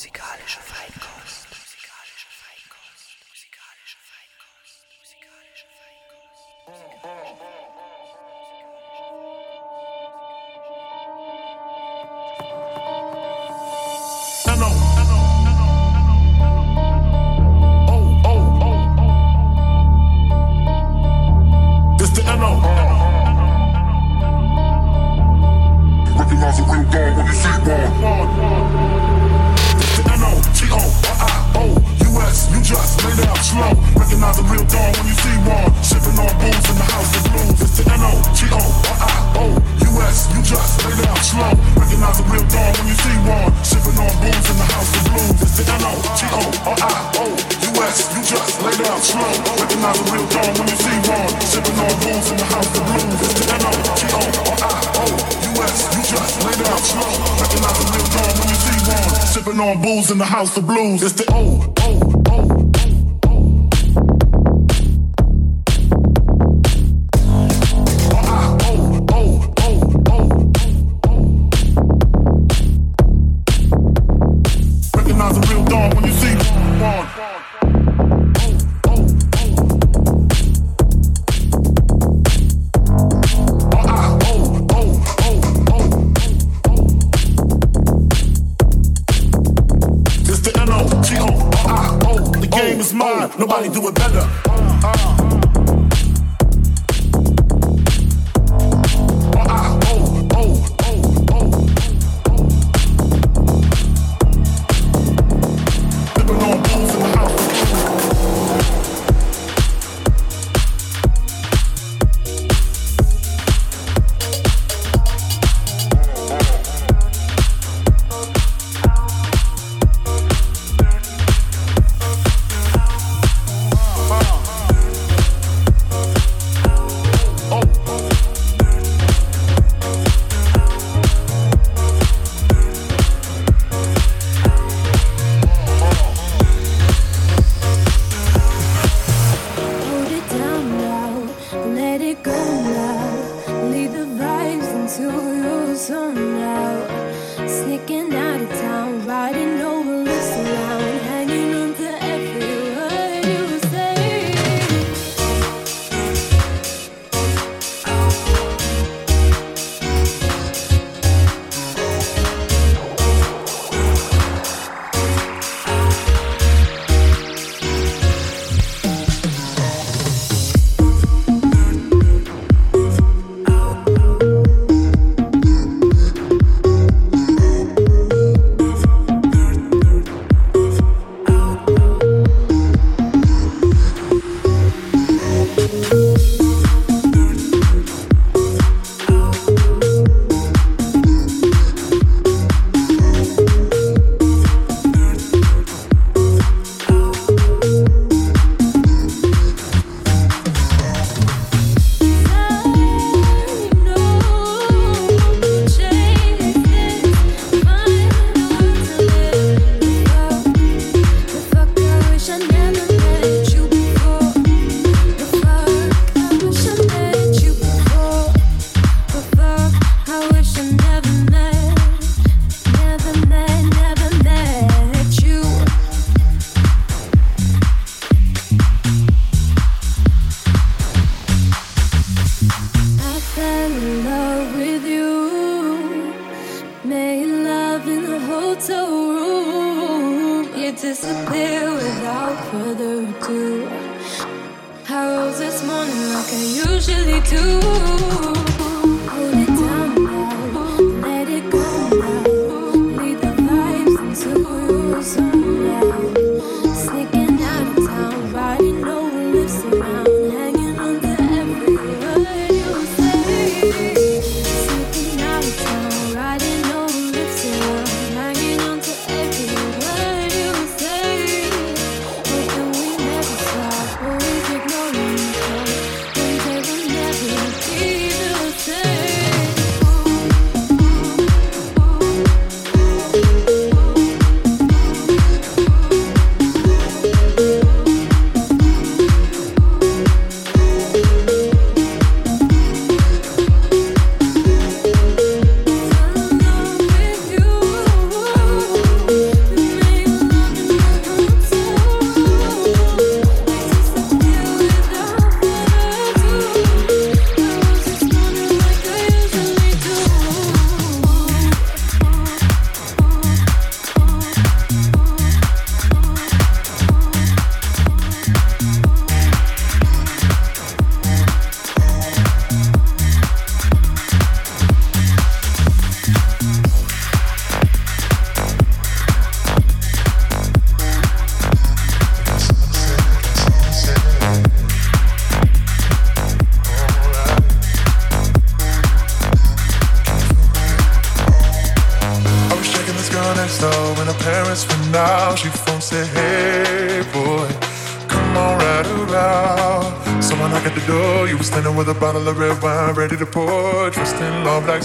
musikalische Feinkost. House of blues. It's the O, O.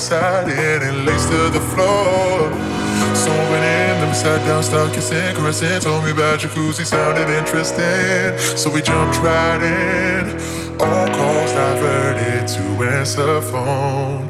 subsided and laced to the floor. Someone in I sat down, stuck kissing, caressing. Told me about jacuzzi, sounded interesting. So we jumped right in. All calls diverted to answer phone.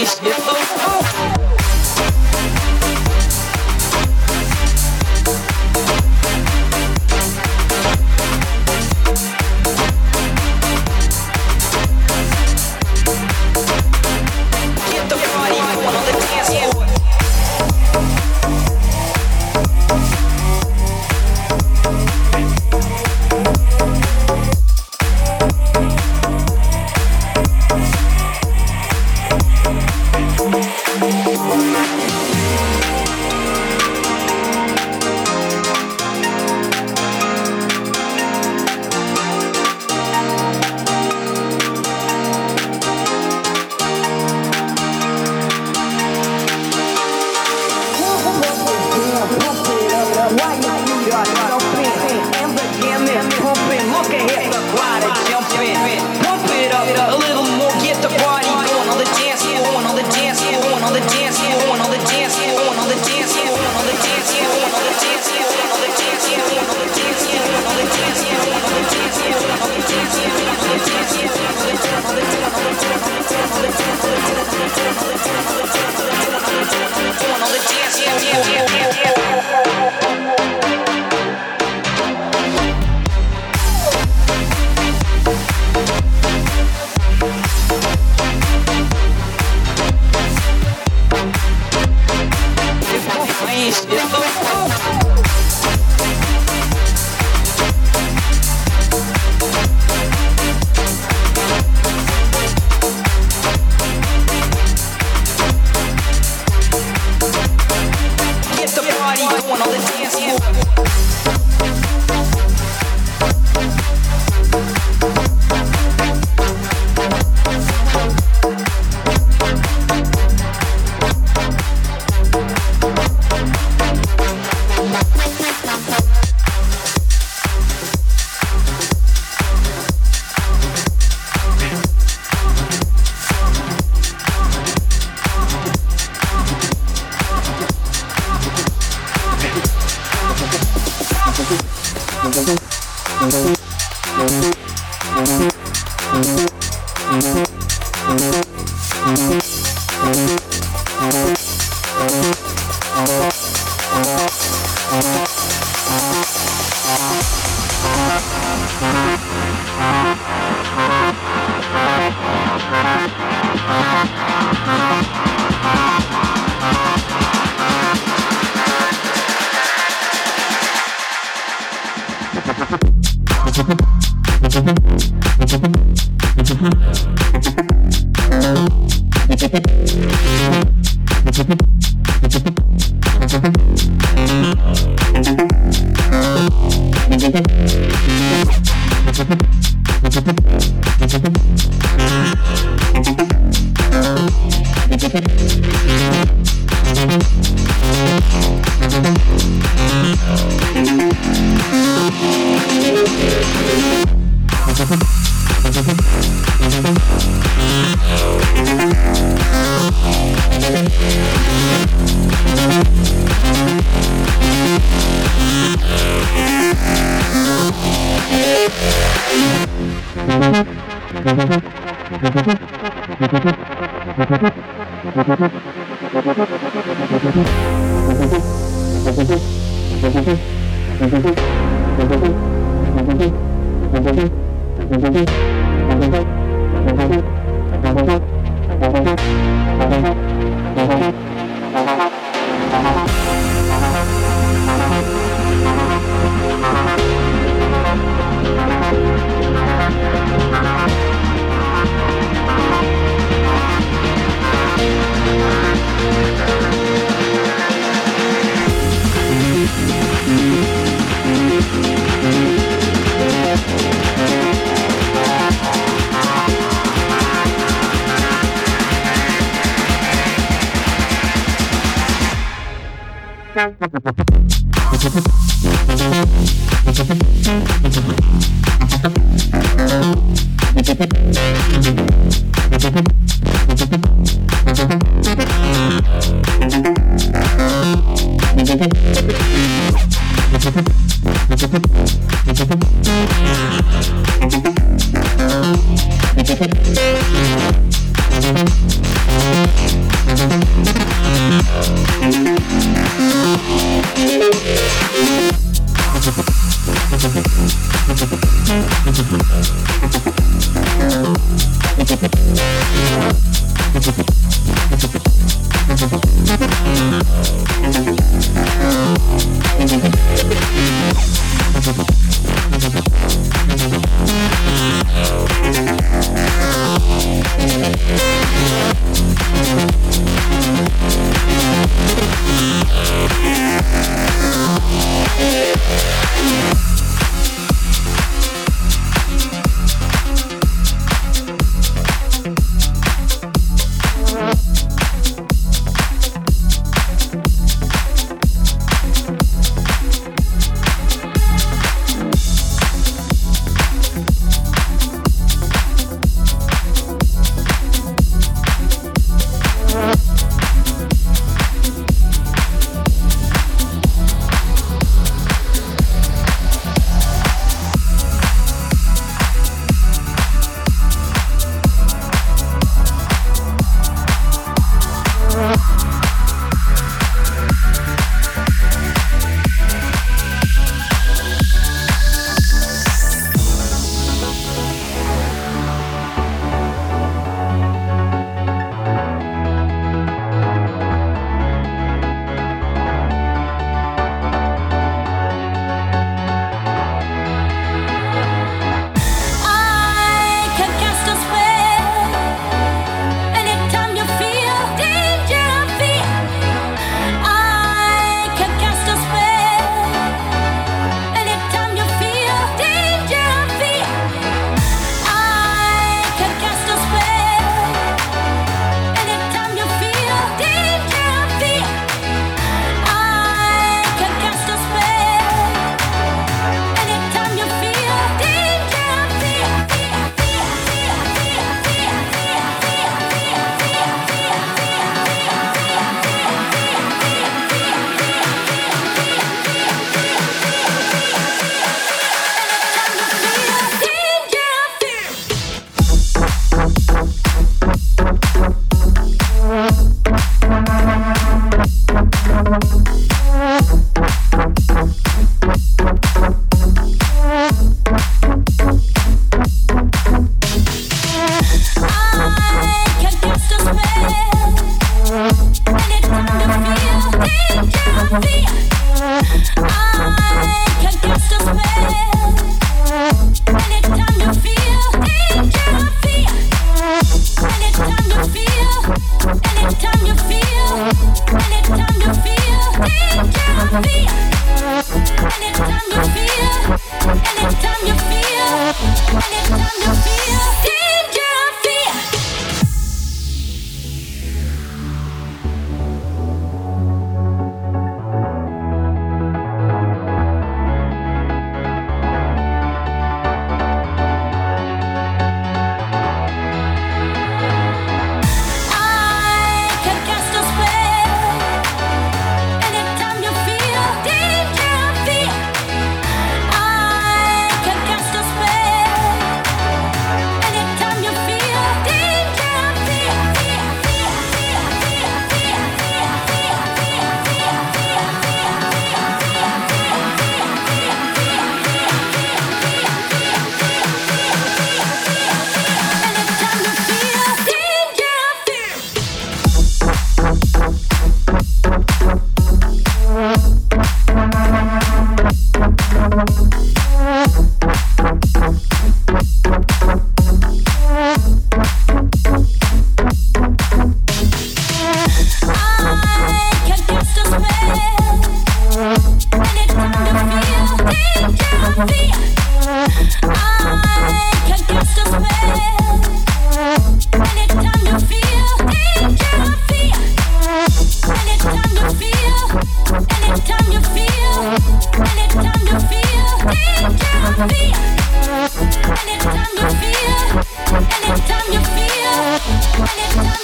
You. get. Yeah.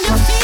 I'm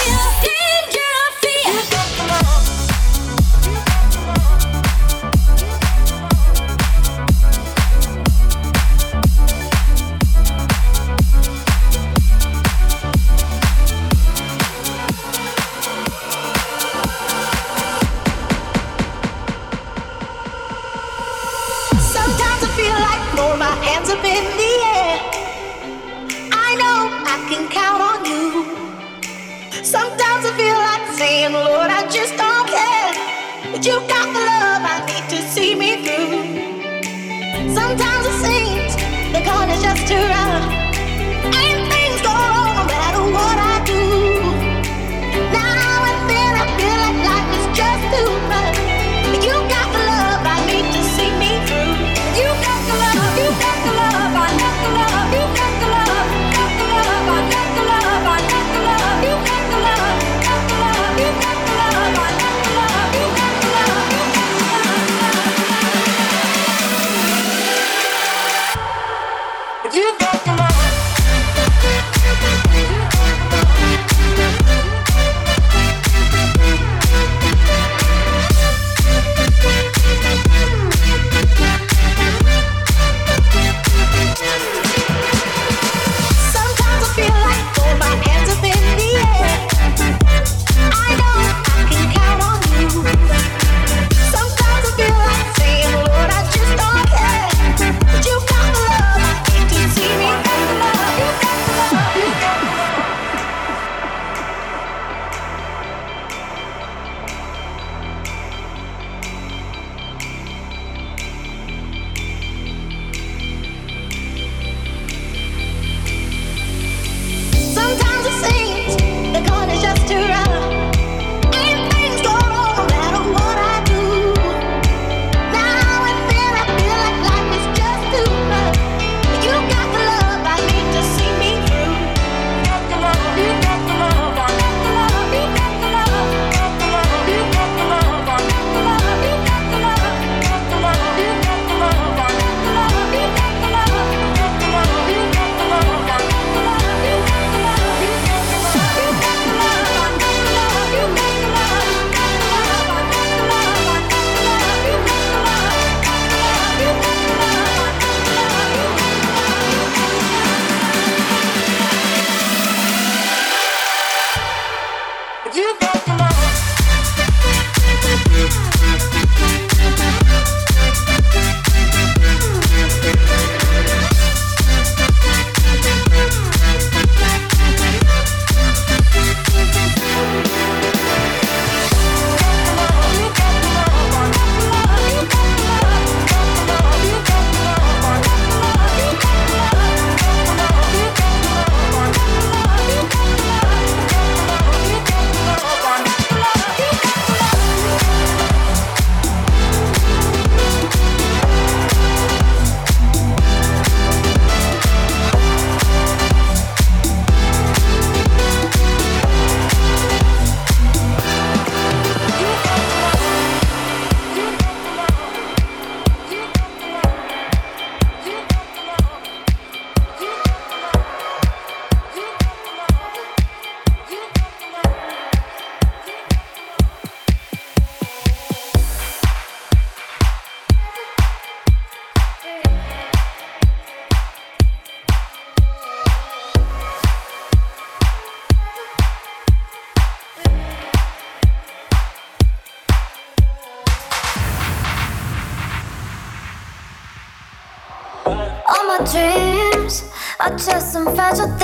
confesso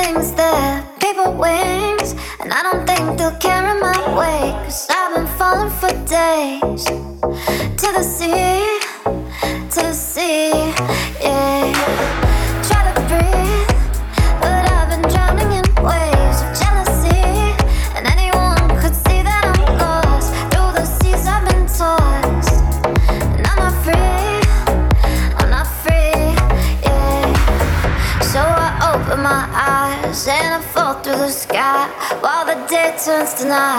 tonight.